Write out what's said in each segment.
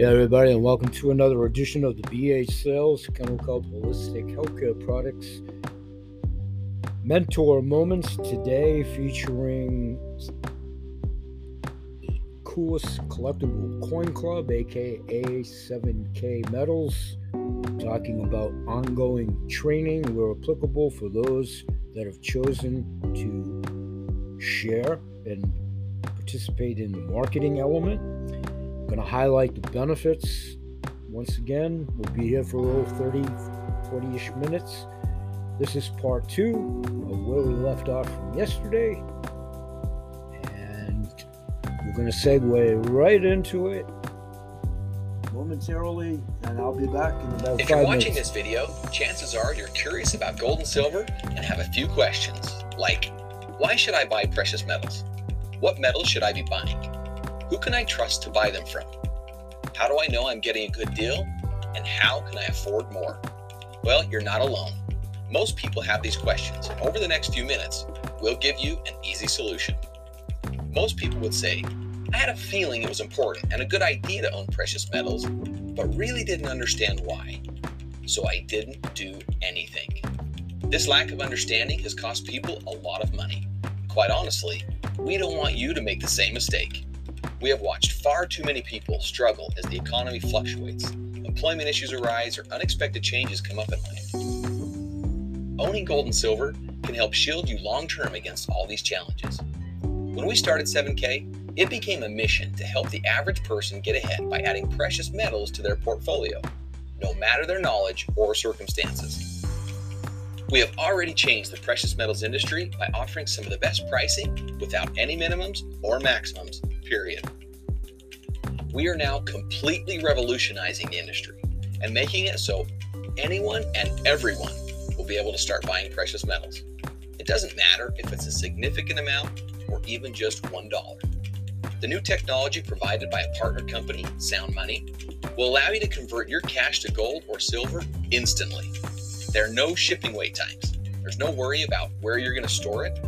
Hey everybody, and welcome to another edition of the BH Sales Chemical Holistic Healthcare Products Mentor Moments today featuring coolest collectible coin club, aka 7K Metals, talking about ongoing training where applicable for those that have chosen to share and participate in the marketing element. Going to highlight the benefits. Once again, we'll be here for 30, 40 ish minutes. This is part two of where we left off from yesterday. And we're going to segue right into it momentarily, and I'll be back in about If you're watching minutes. this video, chances are you're curious about gold and silver and have a few questions, like why should I buy precious metals? What metals should I be buying? Who can I trust to buy them from? How do I know I'm getting a good deal? And how can I afford more? Well, you're not alone. Most people have these questions, over the next few minutes, we'll give you an easy solution. Most people would say, I had a feeling it was important and a good idea to own precious metals, but really didn't understand why. So I didn't do anything. This lack of understanding has cost people a lot of money. Quite honestly, we don't want you to make the same mistake. We have watched far too many people struggle as the economy fluctuates, employment issues arise, or unexpected changes come up in life. Owning gold and silver can help shield you long term against all these challenges. When we started 7K, it became a mission to help the average person get ahead by adding precious metals to their portfolio, no matter their knowledge or circumstances. We have already changed the precious metals industry by offering some of the best pricing without any minimums or maximums, period. We are now completely revolutionizing the industry and making it so anyone and everyone will be able to start buying precious metals. It doesn't matter if it's a significant amount or even just $1. The new technology provided by a partner company, Sound Money, will allow you to convert your cash to gold or silver instantly. There are no shipping wait times. There's no worry about where you're going to store it.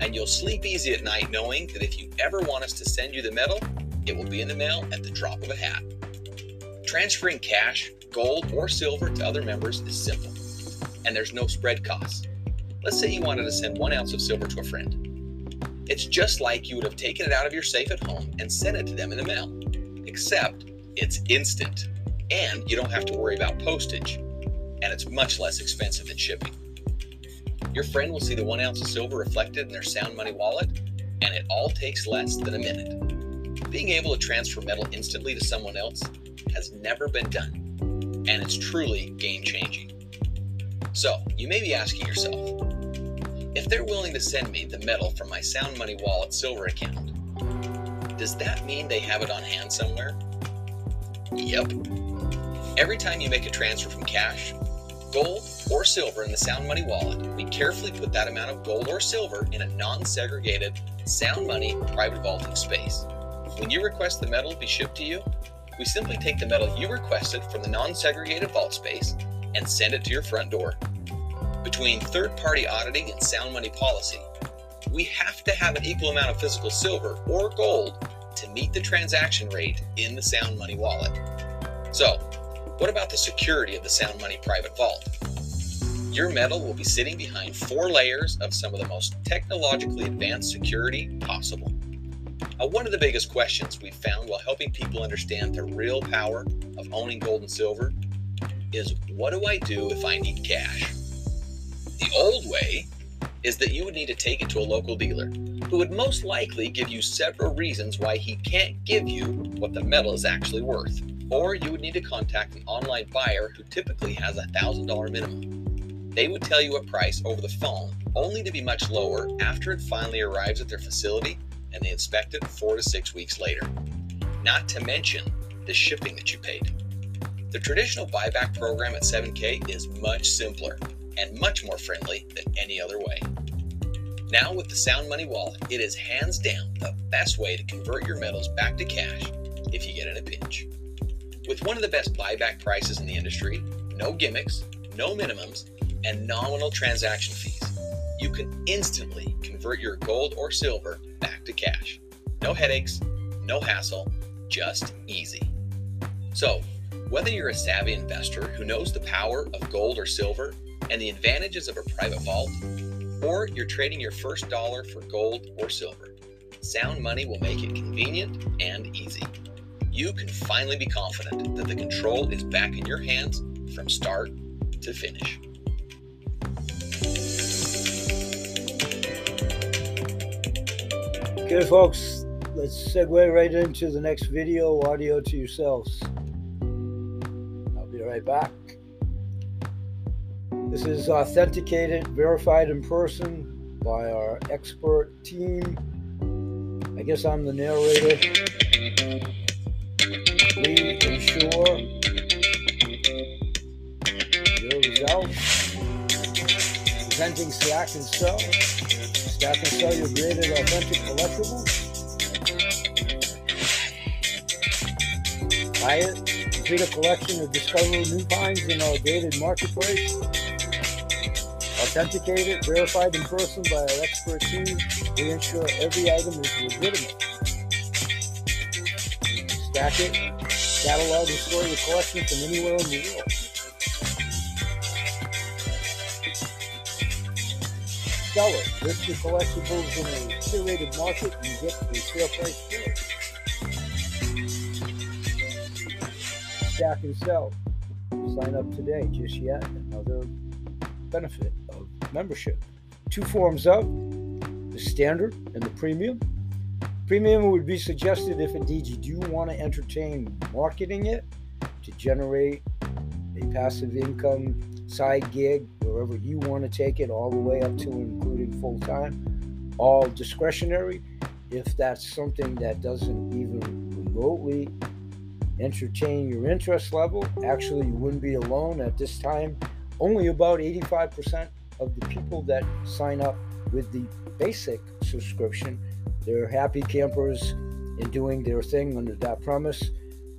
And you'll sleep easy at night knowing that if you ever want us to send you the metal, it will be in the mail at the drop of a hat. Transferring cash, gold, or silver to other members is simple, and there's no spread costs. Let's say you wanted to send one ounce of silver to a friend. It's just like you would have taken it out of your safe at home and sent it to them in the mail, except it's instant, and you don't have to worry about postage, and it's much less expensive than shipping. Your friend will see the one ounce of silver reflected in their Sound Money wallet, and it all takes less than a minute. Being able to transfer metal instantly to someone else has never been done, and it's truly game changing. So, you may be asking yourself, if they're willing to send me the metal from my Sound Money Wallet Silver account, does that mean they have it on hand somewhere? Yep. Every time you make a transfer from cash, gold, or silver in the Sound Money wallet, we carefully put that amount of gold or silver in a non segregated Sound Money private vaulting space. When you request the metal be shipped to you, we simply take the metal you requested from the non segregated vault space and send it to your front door. Between third party auditing and sound money policy, we have to have an equal amount of physical silver or gold to meet the transaction rate in the Sound Money wallet. So, what about the security of the Sound Money private vault? Your metal will be sitting behind four layers of some of the most technologically advanced security possible. Uh, one of the biggest questions we've found while helping people understand the real power of owning gold and silver is what do I do if I need cash? The old way is that you would need to take it to a local dealer who would most likely give you several reasons why he can't give you what the metal is actually worth. Or you would need to contact an online buyer who typically has a $1,000 minimum. They would tell you a price over the phone only to be much lower after it finally arrives at their facility and they inspect it four to six weeks later. Not to mention the shipping that you paid. The traditional buyback program at 7K is much simpler and much more friendly than any other way. Now, with the Sound Money Wallet, it is hands down the best way to convert your metals back to cash if you get in a pinch. With one of the best buyback prices in the industry, no gimmicks, no minimums, and nominal transaction fees, you can instantly convert your gold or silver back to cash. No headaches, no hassle, just easy. So, whether you're a savvy investor who knows the power of gold or silver and the advantages of a private vault, or you're trading your first dollar for gold or silver, Sound Money will make it convenient and easy. You can finally be confident that the control is back in your hands from start to finish. Okay, folks, let's segue right into the next video, audio to yourselves. I'll be right back. This is authenticated, verified in person by our expert team. I guess I'm the narrator. We ensure your results. Presenting Stack and Sell. Stack and Sell your graded authentic collectibles. Buy it. Complete a collection of discover new finds in our gated marketplace. Authenticated, verified in person by our expert team. We ensure every item is legitimate. Stack it, catalog and store your collection from anywhere in the world. Sell it. List your collectibles in a curated market and get a fair price for it. Stack and sell. Sign up today, just yet. Another benefit of membership. Two forms of the standard and the premium. Premium would be suggested if indeed you do want to entertain marketing it to generate a passive income side gig wherever you want to take it, all the way up to including full time. All discretionary. If that's something that doesn't even remotely entertain your interest level, actually, you wouldn't be alone at this time. Only about 85% of the people that sign up with the basic subscription, they're happy campers and doing their thing under that premise.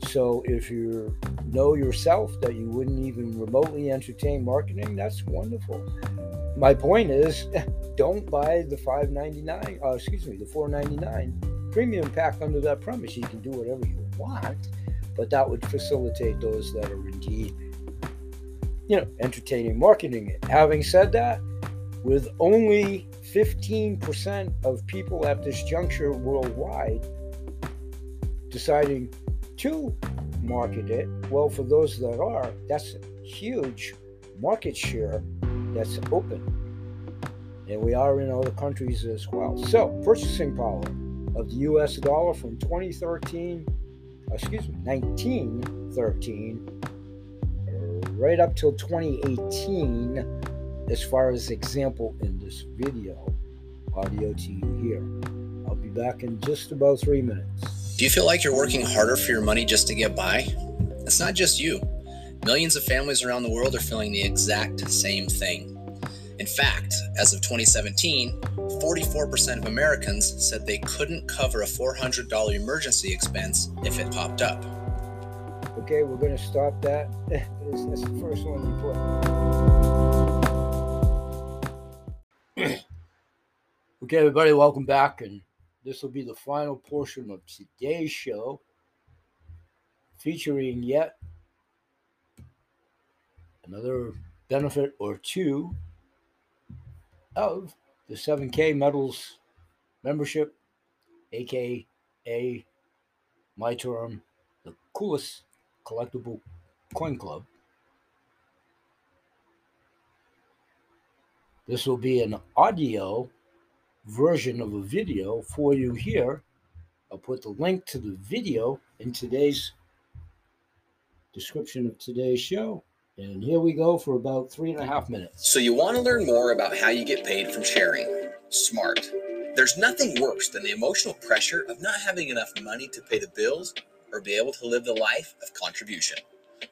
So if you know yourself that you wouldn't even remotely entertain marketing, that's wonderful. My point is, don't buy the 5.99. Uh, excuse me, the 4.99 premium pack under that premise. You can do whatever you want, but that would facilitate those that are indeed, you know, entertaining marketing. Having said that, with only 15% of people at this juncture worldwide deciding to market it, well, for those that are, that's a huge market share that's open. And we are in other countries as well. So, purchasing power of the US dollar from 2013, excuse me, 1913, right up till 2018, as far as example in this video, audio to you here. I'll be back in just about three minutes. Do you feel like you're working harder for your money just to get by? It's not just you. Millions of families around the world are feeling the exact same thing. In fact, as of 2017, 44% of Americans said they couldn't cover a $400 emergency expense if it popped up. Okay, we're going to stop that. That's the first one you put. Okay, everybody, welcome back. And this will be the final portion of today's show, featuring yet another benefit or two of the 7K Metals membership, aka my term, the coolest collectible coin club. This will be an audio version of a video for you here. I'll put the link to the video in today's description of today's show. And here we go for about three and a half minutes. So, you want to learn more about how you get paid from sharing? Smart. There's nothing worse than the emotional pressure of not having enough money to pay the bills or be able to live the life of contribution.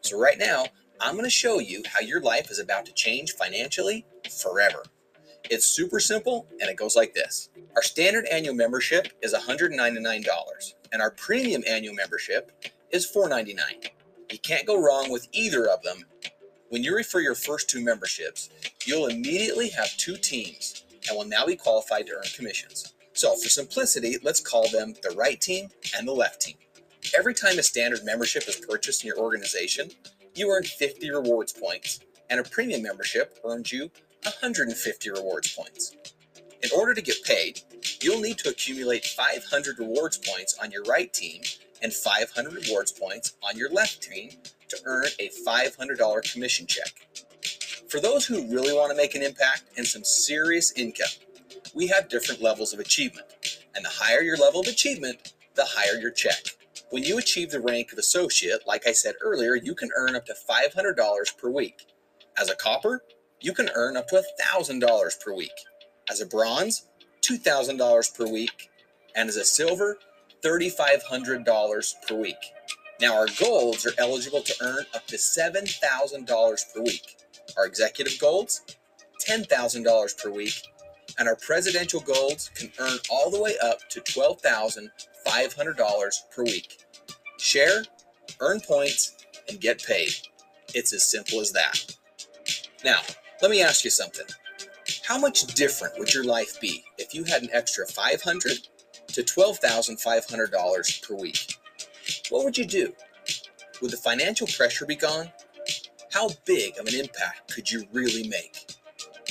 So, right now, I'm going to show you how your life is about to change financially forever. It's super simple and it goes like this. Our standard annual membership is $199 and our premium annual membership is 499. You can't go wrong with either of them. When you refer your first two memberships, you'll immediately have two teams and will now be qualified to earn commissions. So for simplicity, let's call them the right team and the left team. Every time a standard membership is purchased in your organization, you earn 50 rewards points, and a premium membership earns you 150 rewards points. In order to get paid, you'll need to accumulate 500 rewards points on your right team and 500 rewards points on your left team to earn a $500 commission check. For those who really want to make an impact and some serious income, we have different levels of achievement, and the higher your level of achievement, the higher your check. When you achieve the rank of associate, like I said earlier, you can earn up to $500 per week. As a copper, you can earn up to $1,000 per week. As a bronze, $2,000 per week. And as a silver, $3,500 per week. Now, our golds are eligible to earn up to $7,000 per week. Our executive golds, $10,000 per week. And our presidential golds can earn all the way up to $12,500 per week. Share, earn points, and get paid. It's as simple as that. Now, let me ask you something. How much different would your life be if you had an extra 500 to $12,500 per week? What would you do? Would the financial pressure be gone? How big of an impact could you really make?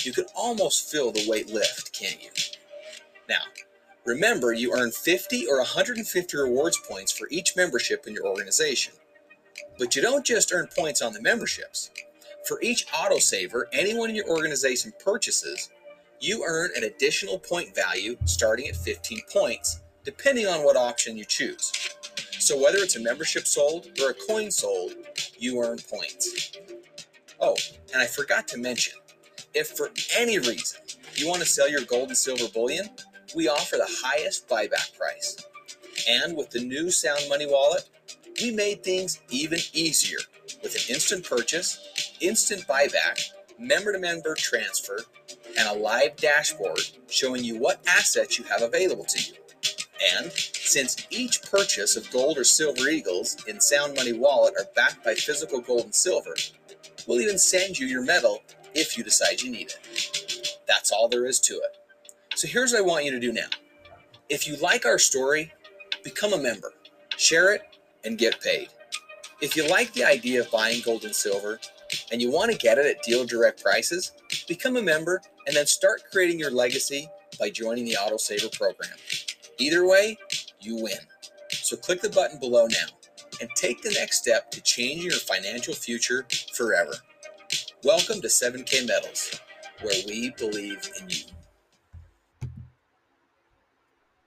You could almost feel the weight lift, can't you? Now, remember you earn 50 or 150 rewards points for each membership in your organization. But you don't just earn points on the memberships. For each autosaver anyone in your organization purchases, you earn an additional point value starting at 15 points, depending on what option you choose. So whether it's a membership sold or a coin sold, you earn points. Oh, and I forgot to mention, if for any reason you want to sell your gold and silver bullion, we offer the highest buyback price. And with the new Sound Money wallet, we made things even easier with an instant purchase, instant buyback, member to member transfer, and a live dashboard showing you what assets you have available to you. And since each purchase of gold or silver eagles in Sound Money Wallet are backed by physical gold and silver, we'll even send you your metal if you decide you need it. That's all there is to it. So here's what I want you to do now. If you like our story, become a member, share it, and get paid. If you like the idea of buying gold and silver and you want to get it at deal direct prices, become a member and then start creating your legacy by joining the Autosaver program. Either way, you win. So click the button below now and take the next step to changing your financial future forever. Welcome to 7K Metals, where we believe in you.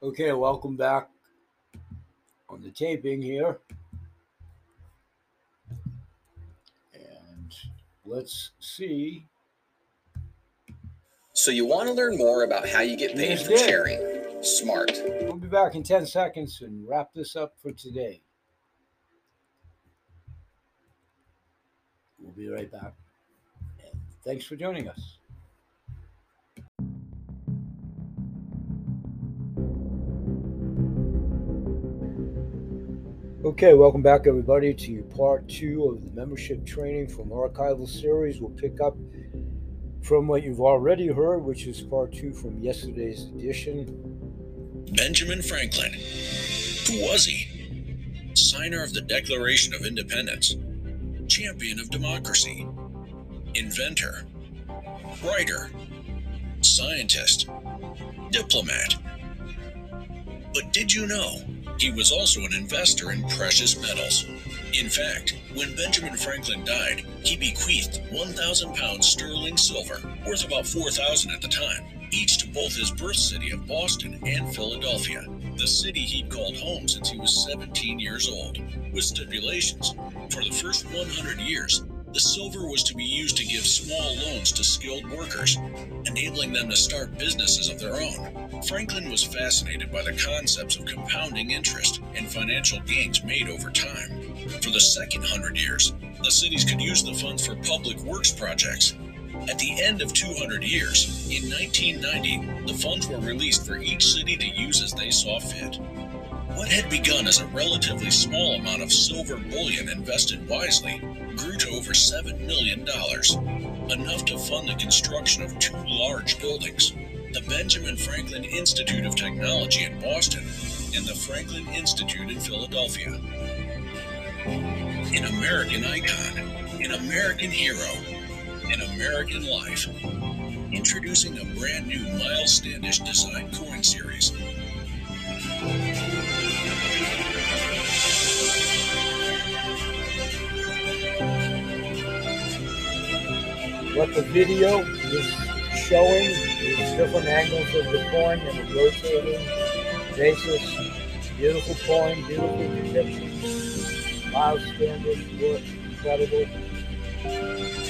Okay, welcome back on the taping here. Let's see. So you want to learn more about how you get paid for sharing? Smart. We'll be back in 10 seconds and wrap this up for today. We'll be right back. And thanks for joining us. Okay, welcome back, everybody, to part two of the membership training from archival series. We'll pick up from what you've already heard, which is part two from yesterday's edition. Benjamin Franklin. Who was he? Signer of the Declaration of Independence, champion of democracy, inventor, writer, scientist, diplomat. But did you know? He was also an investor in precious metals. In fact, when Benjamin Franklin died, he bequeathed 1,000 pounds sterling silver, worth about 4,000 at the time, each to both his birth city of Boston and Philadelphia, the city he'd called home since he was 17 years old, with stipulations. For the first 100 years, the silver was to be used to give small loans to skilled workers, enabling them to start businesses of their own. Franklin was fascinated by the concepts of compounding interest and financial gains made over time. For the second hundred years, the cities could use the funds for public works projects. At the end of 200 years, in 1990, the funds were released for each city to use as they saw fit. What had begun as a relatively small amount of silver bullion invested wisely grew to over $7 million, enough to fund the construction of two large buildings the Benjamin Franklin Institute of Technology in Boston and the Franklin Institute in Philadelphia. An American icon, an American hero, an American life. Introducing a brand new Miles Standish design coin series. What the video is showing different angles of the coin and a rotating basis. Beautiful coin, beautiful depiction. Miles Standish work, incredible.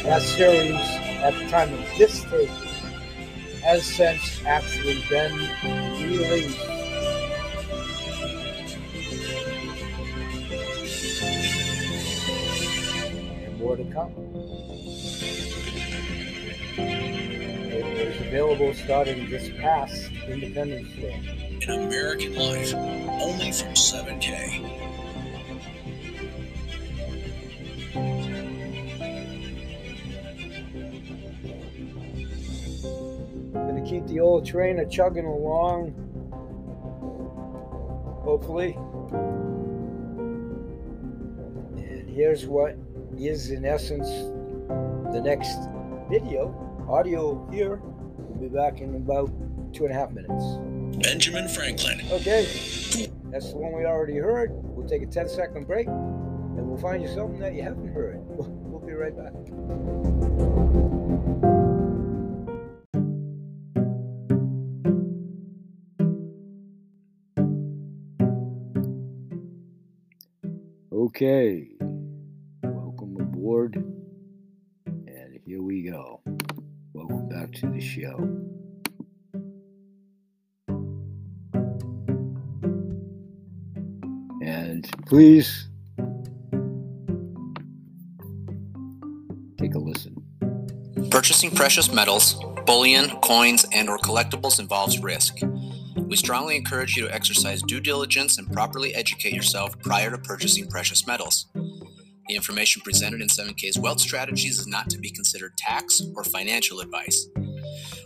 That series, at the time of this tape, has since actually been released. And more to come. Available starting this past Independence Day. An American life, only from 7K. Gonna keep the old train a chugging along. Hopefully. And here's what is, in essence, the next video. Audio here. We'll be back in about two and a half minutes. Benjamin Franklin. Okay. That's the one we already heard. We'll take a 10 second break and we'll find you something that you haven't heard. We'll be right back. Okay. Welcome aboard. And here we go. To the show. And please take a listen. Purchasing precious metals, bullion, coins, and or collectibles involves risk. We strongly encourage you to exercise due diligence and properly educate yourself prior to purchasing precious metals. The information presented in 7K's Wealth Strategies is not to be considered tax or financial advice.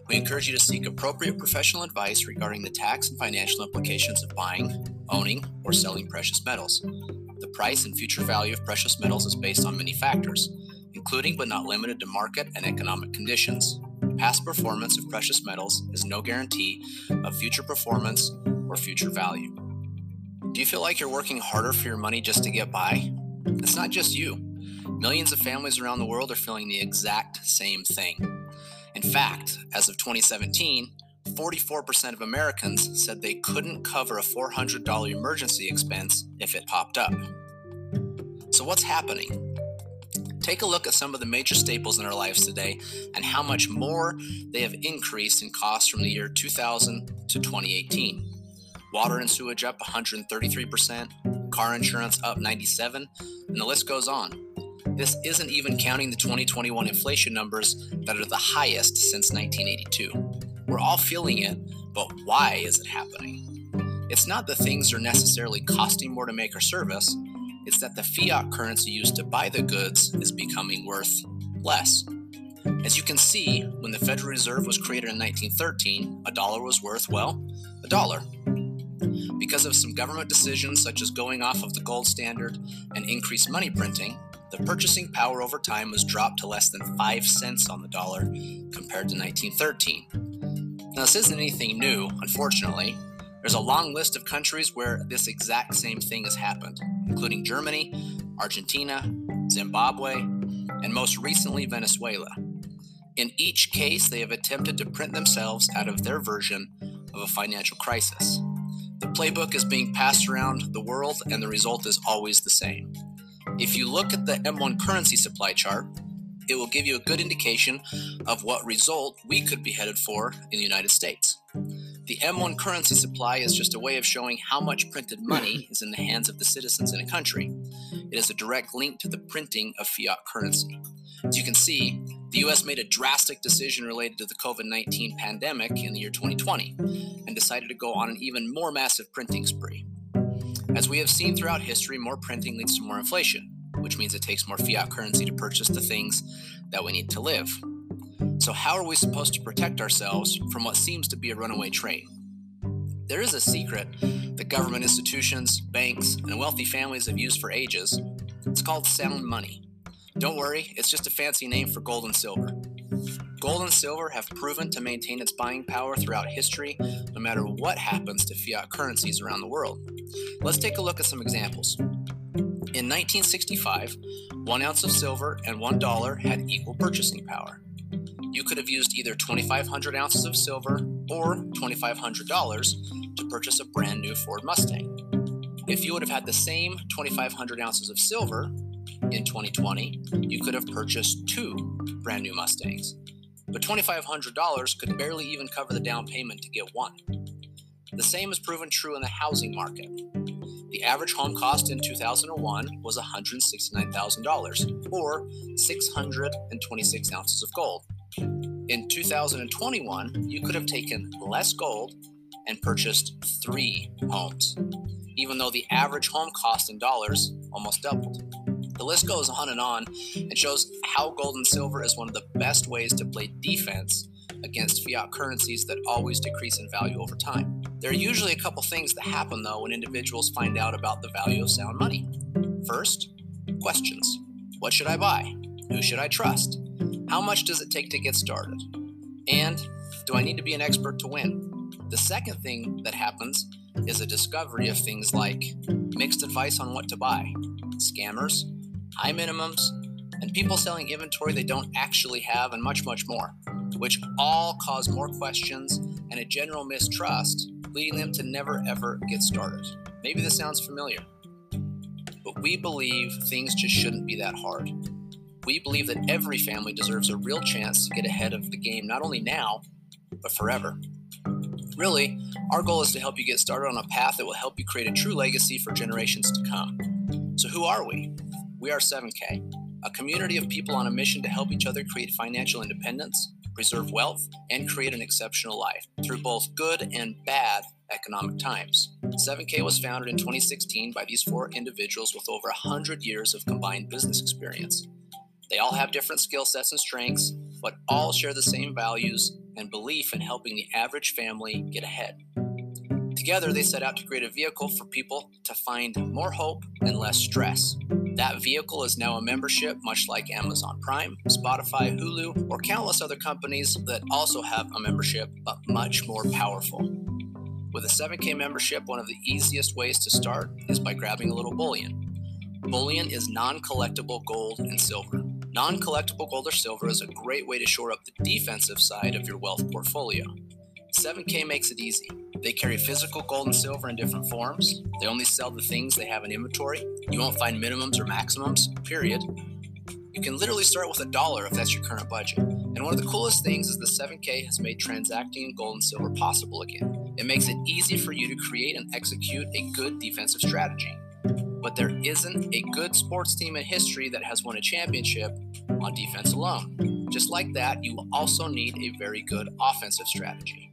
We encourage you to seek appropriate professional advice regarding the tax and financial implications of buying, owning, or selling precious metals. The price and future value of precious metals is based on many factors, including but not limited to market and economic conditions. Past performance of precious metals is no guarantee of future performance or future value. Do you feel like you're working harder for your money just to get by? It's not just you. Millions of families around the world are feeling the exact same thing. In fact, as of 2017, 44% of Americans said they couldn't cover a $400 emergency expense if it popped up. So, what's happening? Take a look at some of the major staples in our lives today and how much more they have increased in cost from the year 2000 to 2018. Water and sewage up 133%, car insurance up 97, and the list goes on. This isn't even counting the 2021 inflation numbers that are the highest since 1982. We're all feeling it, but why is it happening? It's not that things are necessarily costing more to make or service, it's that the fiat currency used to buy the goods is becoming worth less. As you can see, when the Federal Reserve was created in 1913, a dollar was worth, well, a dollar. Because of some government decisions such as going off of the gold standard and increased money printing, the purchasing power over time was dropped to less than 5 cents on the dollar compared to 1913. Now, this isn't anything new, unfortunately. There's a long list of countries where this exact same thing has happened, including Germany, Argentina, Zimbabwe, and most recently Venezuela. In each case, they have attempted to print themselves out of their version of a financial crisis. The playbook is being passed around the world, and the result is always the same. If you look at the M1 currency supply chart, it will give you a good indication of what result we could be headed for in the United States. The M1 currency supply is just a way of showing how much printed money is in the hands of the citizens in a country. It is a direct link to the printing of fiat currency. As you can see, the US made a drastic decision related to the COVID 19 pandemic in the year 2020 and decided to go on an even more massive printing spree. As we have seen throughout history, more printing leads to more inflation, which means it takes more fiat currency to purchase the things that we need to live. So, how are we supposed to protect ourselves from what seems to be a runaway train? There is a secret that government institutions, banks, and wealthy families have used for ages. It's called sound money. Don't worry, it's just a fancy name for gold and silver. Gold and silver have proven to maintain its buying power throughout history, no matter what happens to fiat currencies around the world. Let's take a look at some examples. In 1965, one ounce of silver and one dollar had equal purchasing power. You could have used either 2,500 ounces of silver or $2,500 to purchase a brand new Ford Mustang. If you would have had the same 2,500 ounces of silver in 2020, you could have purchased two brand new Mustangs. But $2,500 could barely even cover the down payment to get one. The same is proven true in the housing market. The average home cost in 2001 was $169,000, or 626 ounces of gold. In 2021, you could have taken less gold and purchased three homes, even though the average home cost in dollars almost doubled. The list goes on and on and shows how gold and silver is one of the best ways to play defense against fiat currencies that always decrease in value over time. There are usually a couple things that happen though when individuals find out about the value of sound money. First, questions What should I buy? Who should I trust? How much does it take to get started? And do I need to be an expert to win? The second thing that happens is a discovery of things like mixed advice on what to buy, scammers, high minimums, and people selling inventory they don't actually have, and much, much more, which all cause more questions and a general mistrust, leading them to never ever get started. Maybe this sounds familiar, but we believe things just shouldn't be that hard. We believe that every family deserves a real chance to get ahead of the game, not only now, but forever. Really, our goal is to help you get started on a path that will help you create a true legacy for generations to come. So, who are we? We are 7K, a community of people on a mission to help each other create financial independence, preserve wealth, and create an exceptional life through both good and bad economic times. 7K was founded in 2016 by these four individuals with over 100 years of combined business experience. They all have different skill sets and strengths, but all share the same values and belief in helping the average family get ahead. Together, they set out to create a vehicle for people to find more hope and less stress. That vehicle is now a membership, much like Amazon Prime, Spotify, Hulu, or countless other companies that also have a membership, but much more powerful. With a 7K membership, one of the easiest ways to start is by grabbing a little bullion. Bullion is non collectible gold and silver. Non collectible gold or silver is a great way to shore up the defensive side of your wealth portfolio. 7K makes it easy. They carry physical gold and silver in different forms. They only sell the things they have in inventory. You won't find minimums or maximums, period. You can literally start with a dollar if that's your current budget. And one of the coolest things is the 7K has made transacting in gold and silver possible again. It makes it easy for you to create and execute a good defensive strategy. But there isn't a good sports team in history that has won a championship on defense alone. Just like that, you also need a very good offensive strategy.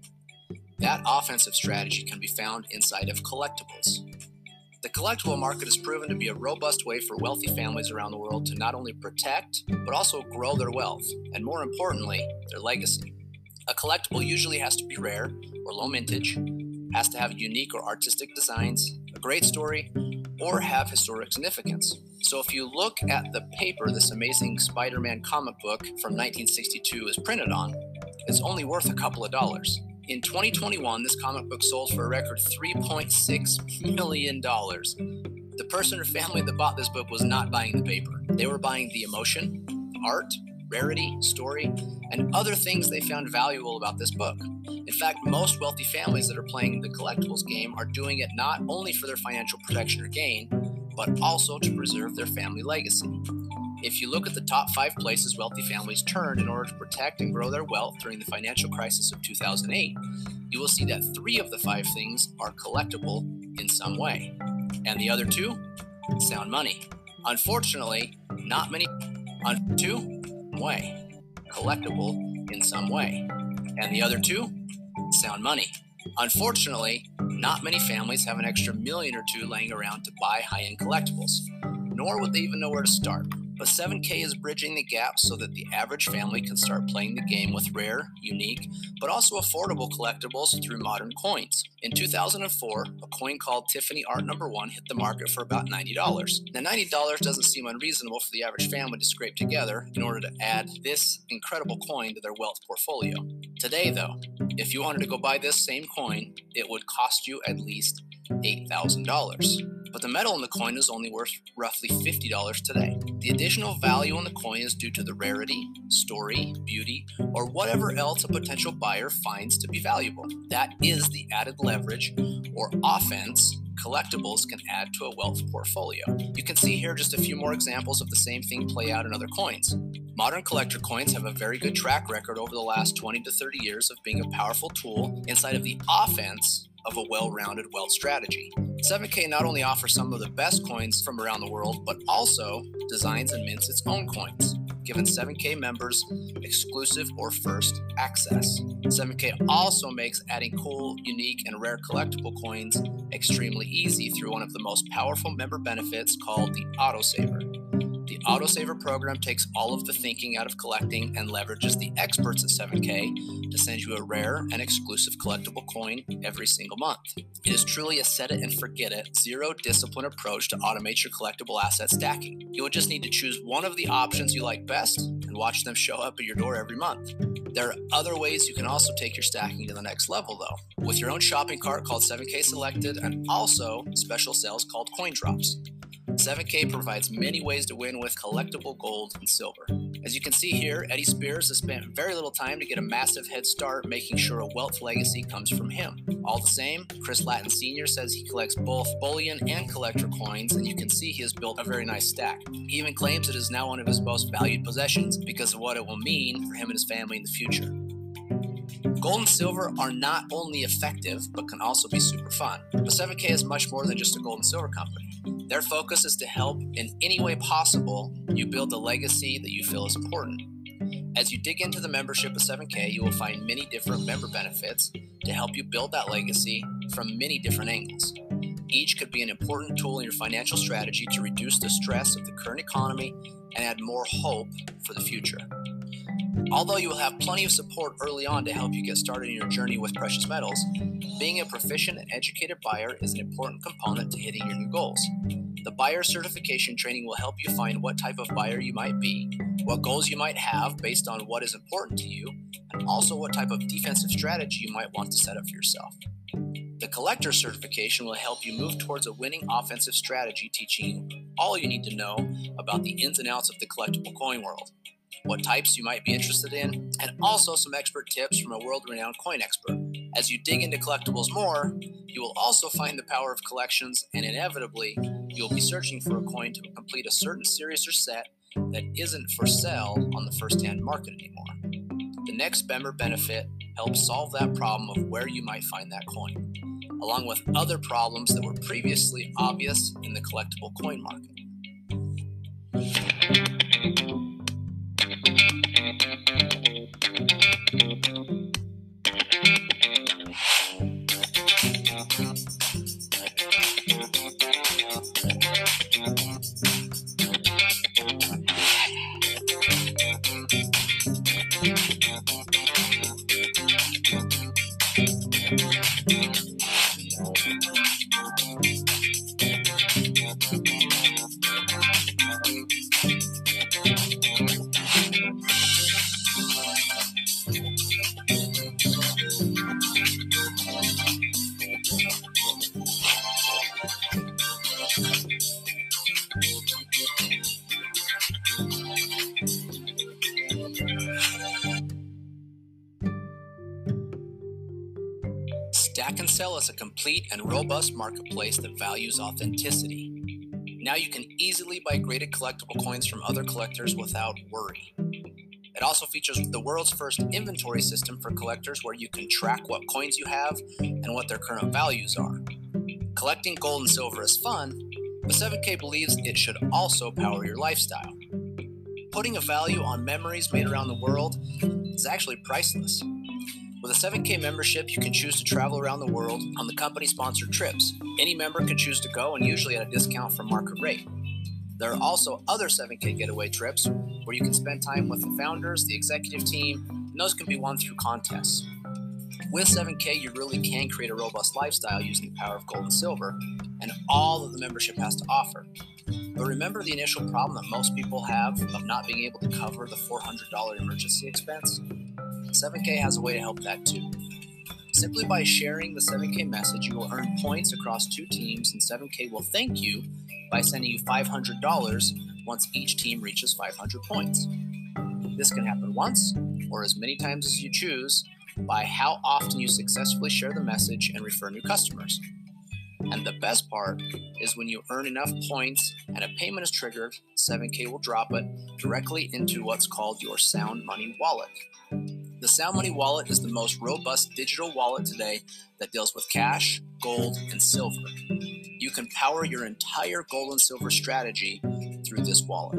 That offensive strategy can be found inside of collectibles. The collectible market has proven to be a robust way for wealthy families around the world to not only protect, but also grow their wealth, and more importantly, their legacy. A collectible usually has to be rare or low mintage, has to have unique or artistic designs, a great story, or have historic significance. So if you look at the paper this amazing Spider Man comic book from 1962 is printed on, it's only worth a couple of dollars. In 2021, this comic book sold for a record $3.6 million. The person or family that bought this book was not buying the paper. They were buying the emotion, art, rarity, story, and other things they found valuable about this book. In fact, most wealthy families that are playing the collectibles game are doing it not only for their financial protection or gain, but also to preserve their family legacy. If you look at the top five places wealthy families turned in order to protect and grow their wealth during the financial crisis of 2008, you will see that three of the five things are collectible in some way. And the other two? Sound money. Unfortunately, not many two way. Collectible in some way. And the other two? Sound money. Unfortunately, not many families have an extra million or two laying around to buy high end collectibles, nor would they even know where to start. But 7K is bridging the gap so that the average family can start playing the game with rare, unique, but also affordable collectibles through modern coins. In 2004, a coin called Tiffany Art Number 1 hit the market for about $90. Now, $90 doesn't seem unreasonable for the average family to scrape together in order to add this incredible coin to their wealth portfolio. Today, though, if you wanted to go buy this same coin, it would cost you at least $8,000 but the metal in the coin is only worth roughly $50 today. The additional value in the coin is due to the rarity, story, beauty, or whatever else a potential buyer finds to be valuable. That is the added leverage or offense collectibles can add to a wealth portfolio. You can see here just a few more examples of the same thing play out in other coins. Modern collector coins have a very good track record over the last 20 to 30 years of being a powerful tool inside of the offense of a well rounded wealth strategy. 7K not only offers some of the best coins from around the world, but also designs and mints its own coins, giving 7K members exclusive or first access. 7K also makes adding cool, unique, and rare collectible coins extremely easy through one of the most powerful member benefits called the Autosaver. Autosaver program takes all of the thinking out of collecting and leverages the experts at 7K to send you a rare and exclusive collectible coin every single month. It is truly a set it and forget it, zero discipline approach to automate your collectible asset stacking. You will just need to choose one of the options you like best and watch them show up at your door every month. There are other ways you can also take your stacking to the next level, though, with your own shopping cart called 7K Selected and also special sales called Coin Drops. 7K provides many ways to win with collectible gold and silver. As you can see here, Eddie Spears has spent very little time to get a massive head start making sure a wealth legacy comes from him. All the same, Chris Latin Sr. says he collects both bullion and collector coins, and you can see he has built a very nice stack. He even claims it is now one of his most valued possessions because of what it will mean for him and his family in the future. Gold and silver are not only effective, but can also be super fun. But 7K is much more than just a gold and silver company. Their focus is to help in any way possible you build the legacy that you feel is important. As you dig into the membership of 7K, you will find many different member benefits to help you build that legacy from many different angles. Each could be an important tool in your financial strategy to reduce the stress of the current economy and add more hope for the future. Although you will have plenty of support early on to help you get started in your journey with precious metals, being a proficient and educated buyer is an important component to hitting your new goals. The buyer certification training will help you find what type of buyer you might be, what goals you might have based on what is important to you, and also what type of defensive strategy you might want to set up for yourself. The collector certification will help you move towards a winning offensive strategy, teaching you all you need to know about the ins and outs of the collectible coin world what types you might be interested in, and also some expert tips from a world renowned coin expert. As you dig into collectibles more, you will also find the power of collections, and inevitably, you'll be searching for a coin to complete a certain series or set that isn't for sale on the first hand market anymore. The next member benefit helps solve that problem of where you might find that coin, along with other problems that were previously obvious in the collectible coin market. Sell is a complete and robust marketplace that values authenticity. Now you can easily buy graded collectible coins from other collectors without worry. It also features the world's first inventory system for collectors where you can track what coins you have and what their current values are. Collecting gold and silver is fun, but 7K believes it should also power your lifestyle. Putting a value on memories made around the world is actually priceless. With a 7K membership, you can choose to travel around the world on the company sponsored trips. Any member can choose to go and usually at a discount from market rate. There are also other 7K getaway trips where you can spend time with the founders, the executive team, and those can be won through contests. With 7K, you really can create a robust lifestyle using the power of gold and silver and all that the membership has to offer. But remember the initial problem that most people have of not being able to cover the $400 emergency expense? 7K has a way to help that too. Simply by sharing the 7K message, you will earn points across two teams, and 7K will thank you by sending you $500 once each team reaches 500 points. This can happen once or as many times as you choose by how often you successfully share the message and refer new customers. And the best part is when you earn enough points and a payment is triggered, 7K will drop it directly into what's called your Sound Money wallet. The Sound Money wallet is the most robust digital wallet today that deals with cash, gold, and silver. You can power your entire gold and silver strategy through this wallet.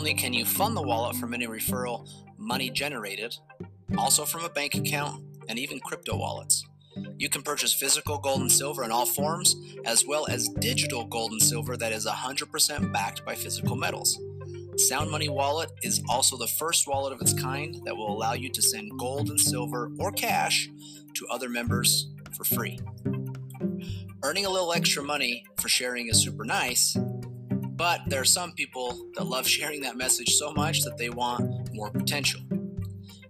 Only can you fund the wallet from any referral money generated, also from a bank account and even crypto wallets. You can purchase physical gold and silver in all forms, as well as digital gold and silver that is 100% backed by physical metals. Sound Money Wallet is also the first wallet of its kind that will allow you to send gold and silver or cash to other members for free. Earning a little extra money for sharing is super nice, but there are some people that love sharing that message so much that they want more potential.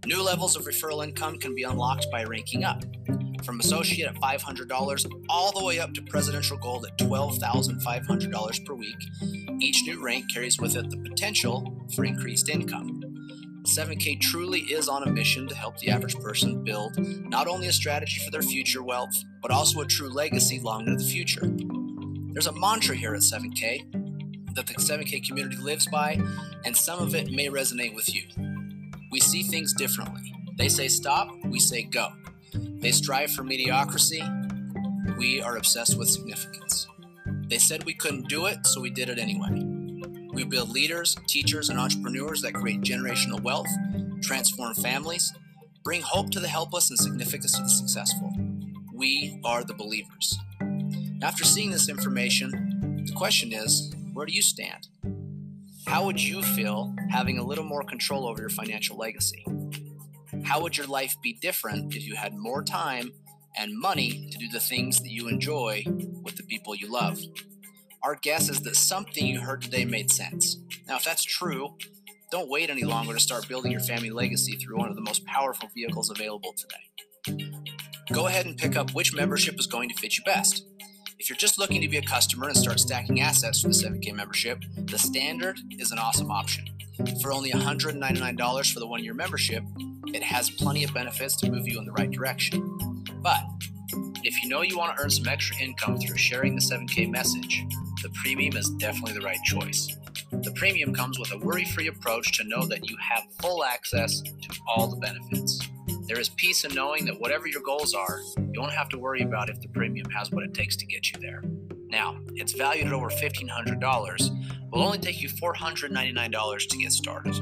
New levels of referral income can be unlocked by ranking up, from associate at $500 all the way up to presidential gold at $12,500 per week. Each new rank carries with it the potential for increased income. 7K truly is on a mission to help the average person build not only a strategy for their future wealth, but also a true legacy long into the future. There's a mantra here at 7K that the 7K community lives by, and some of it may resonate with you. We see things differently. They say stop, we say go. They strive for mediocrity, we are obsessed with significance. They said we couldn't do it, so we did it anyway. We build leaders, teachers, and entrepreneurs that create generational wealth, transform families, bring hope to the helpless, and significance to the successful. We are the believers. After seeing this information, the question is where do you stand? How would you feel having a little more control over your financial legacy? How would your life be different if you had more time and money to do the things that you enjoy with the people you love? Our guess is that something you heard today made sense. Now, if that's true, don't wait any longer to start building your family legacy through one of the most powerful vehicles available today. Go ahead and pick up which membership is going to fit you best. If you're just looking to be a customer and start stacking assets for the 7K membership, the standard is an awesome option. For only $199 for the one year membership, it has plenty of benefits to move you in the right direction. But if you know you want to earn some extra income through sharing the 7K message, the premium is definitely the right choice. The premium comes with a worry free approach to know that you have full access to all the benefits. There is peace in knowing that whatever your goals are, you don't have to worry about if the premium has what it takes to get you there. Now, it's valued at over $1,500, will only take you $499 to get started.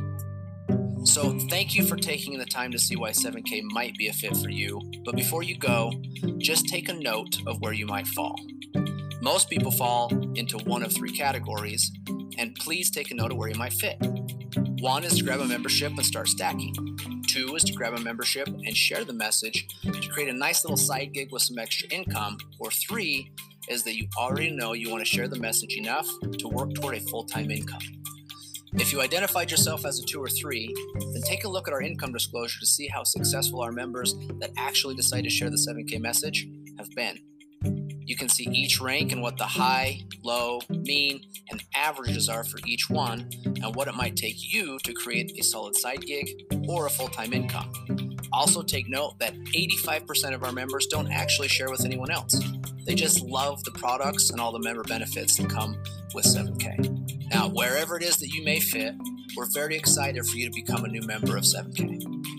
So, thank you for taking the time to see why 7K might be a fit for you. But before you go, just take a note of where you might fall. Most people fall into one of three categories, and please take a note of where you might fit. One is to grab a membership and start stacking. Two is to grab a membership and share the message to create a nice little side gig with some extra income. Or three is that you already know you want to share the message enough to work toward a full time income. If you identified yourself as a two or three, then take a look at our income disclosure to see how successful our members that actually decide to share the 7K message have been. You can see each rank and what the high, low, mean, and averages are for each one, and what it might take you to create a solid side gig or a full time income. Also, take note that 85% of our members don't actually share with anyone else. They just love the products and all the member benefits that come with 7K. Now, wherever it is that you may fit, we're very excited for you to become a new member of 7K.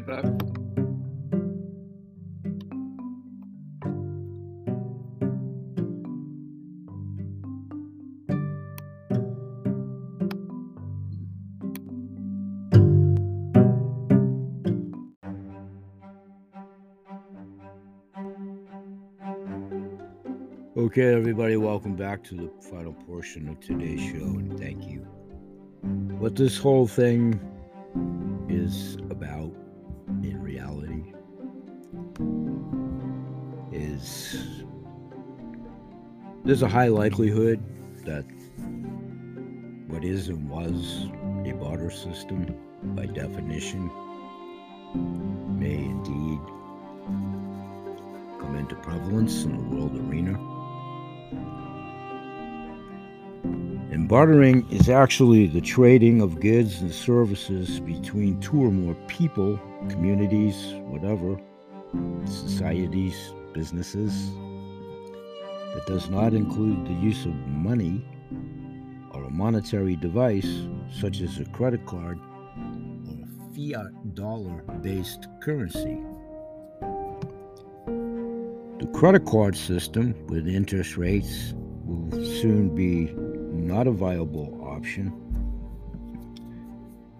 Right back. Okay, everybody, welcome back to the final portion of today's show, and thank you. What this whole thing is there's a high likelihood that what is and was a barter system, by definition, may indeed come into prevalence in the world arena. And bartering is actually the trading of goods and services between two or more people, communities, whatever, societies, businesses. That does not include the use of money or a monetary device such as a credit card or a fiat dollar based currency. The credit card system with interest rates will soon be not a viable option,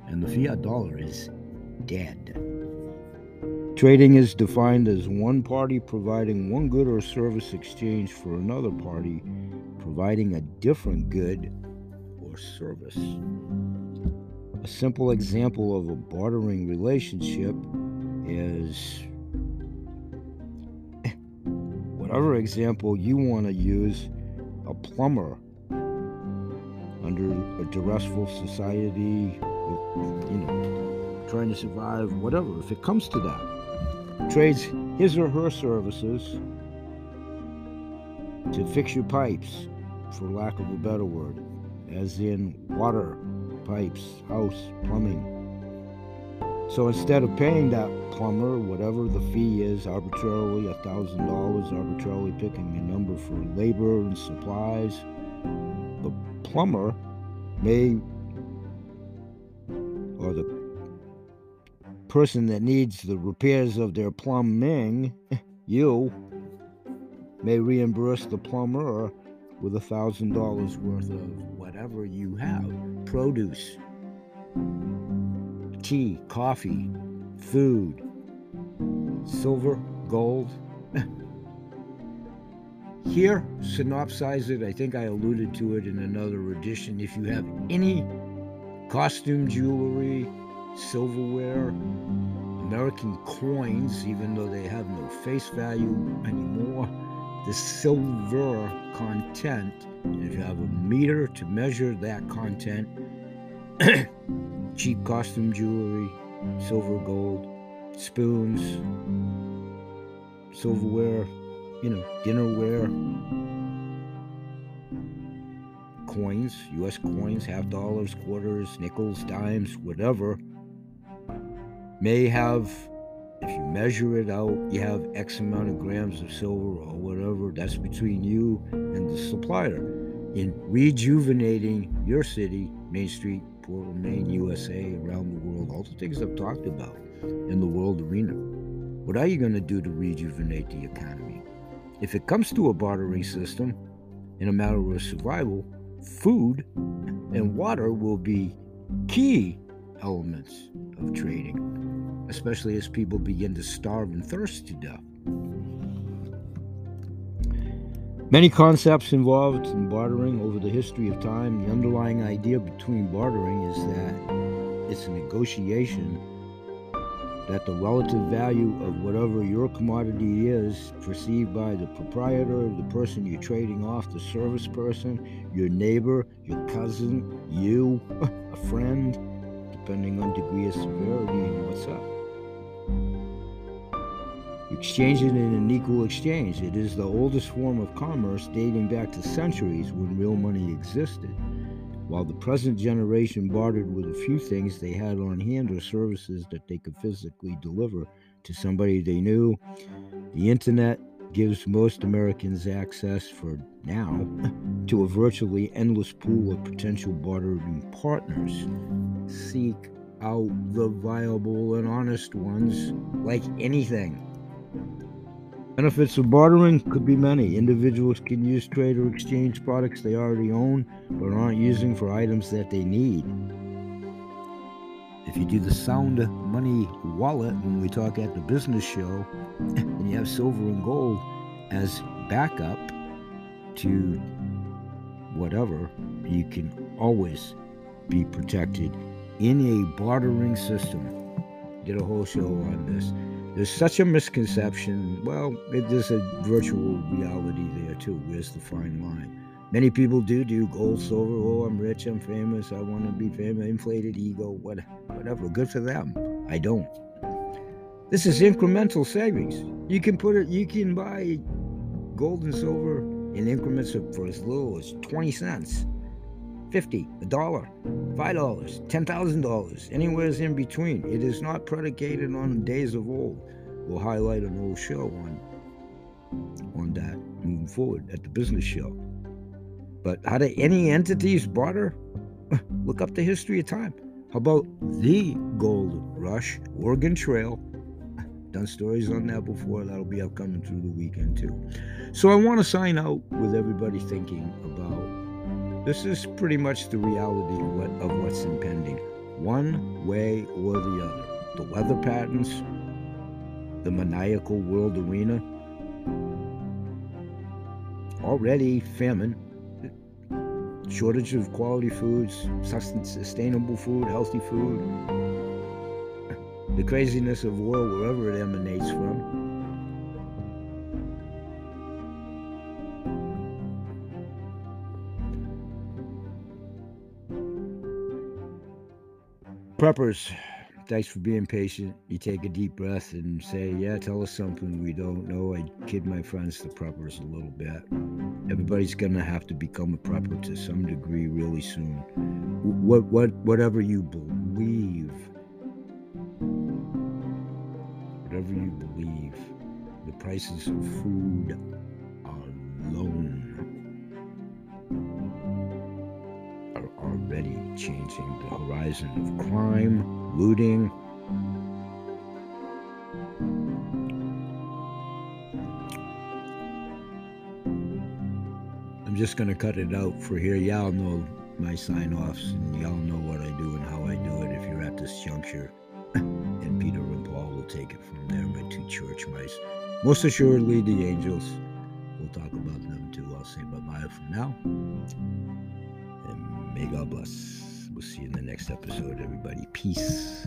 and the fiat dollar is dead. Trading is defined as one party providing one good or service exchange for another party providing a different good or service. A simple example of a bartering relationship is whatever example you want to use a plumber under a duressful society, you know, trying to survive, whatever. If it comes to that, trades his or her services to fix your pipes, for lack of a better word, as in water, pipes, house, plumbing. So instead of paying that plumber whatever the fee is arbitrarily a thousand dollars arbitrarily picking a number for labor and supplies the plumber may or the person that needs the repairs of their plumbing you may reimburse the plumber with a thousand dollars worth of whatever you have produce tea coffee food silver gold here, synopsize it. I think I alluded to it in another edition. If you have any costume jewelry, silverware, American coins, even though they have no face value anymore, the silver content, if you have a meter to measure that content, cheap costume jewelry, silver, gold, spoons, silverware, you know, dinnerware, coins, US coins, half dollars, quarters, nickels, dimes, whatever, may have, if you measure it out, you have X amount of grams of silver or whatever, that's between you and the supplier. In rejuvenating your city, Main Street, Portland, Maine, USA, around the world, all the things I've talked about in the world arena. What are you going to do to rejuvenate the economy? If it comes to a bartering system, in a matter of survival, food and water will be key elements of trading, especially as people begin to starve and thirst to death. Many concepts involved in bartering over the history of time. The underlying idea between bartering is that it's a negotiation that the relative value of whatever your commodity is perceived by the proprietor, the person you're trading off, the service person, your neighbor, your cousin, you, a friend, depending on degree of severity and what's up. Exchange it in an equal exchange. It is the oldest form of commerce dating back to centuries when real money existed. While the present generation bartered with a few things they had on hand or services that they could physically deliver to somebody they knew, the internet gives most Americans access for now to a virtually endless pool of potential bartering partners. Seek out the viable and honest ones like anything. Benefits of bartering could be many. Individuals can use, trade, or exchange products they already own but aren't using for items that they need. If you do the sound money wallet when we talk at the business show, and you have silver and gold as backup to whatever, you can always be protected in a bartering system. Did a whole show on this. There's such a misconception. Well, there's a virtual reality there too. Where's the fine line? Many people do do gold, silver. Oh, I'm rich, I'm famous, I want to be famous, inflated ego, what, whatever. Good for them. I don't. This is incremental savings. You can put it. You can buy gold and silver in increments of, for as little as 20 cents. 50, a dollar, five dollars, ten thousand dollars, anywhere's in between. It is not predicated on days of old. We'll highlight an old show on on that moving forward at the business show. But how do any entities barter? Look up the history of time. How about the gold rush, Oregon Trail? Done stories on that before. That'll be upcoming through the weekend too. So I want to sign out with everybody thinking about this is pretty much the reality of, what, of what's impending, one way or the other. The weather patterns, the maniacal world arena, already famine, shortage of quality foods, sustainable food, healthy food, the craziness of war wherever it emanates from. Preppers, thanks for being patient. You take a deep breath and say, Yeah, tell us something we don't know. I kid my friends, the preppers, a little bit. Everybody's going to have to become a prepper to some degree really soon. What, what, whatever you believe, whatever you believe, the prices of food alone already changing the horizon of crime, looting. I'm just going to cut it out for here. Y'all know my sign offs, and y'all know what I do and how I do it if you're at this juncture. and Peter and Paul will take it from there, my two church mice. Most assuredly, the angels. We'll talk about them too. I'll say bye bye for now. And may God bless. We'll see you in the next episode, everybody. Peace.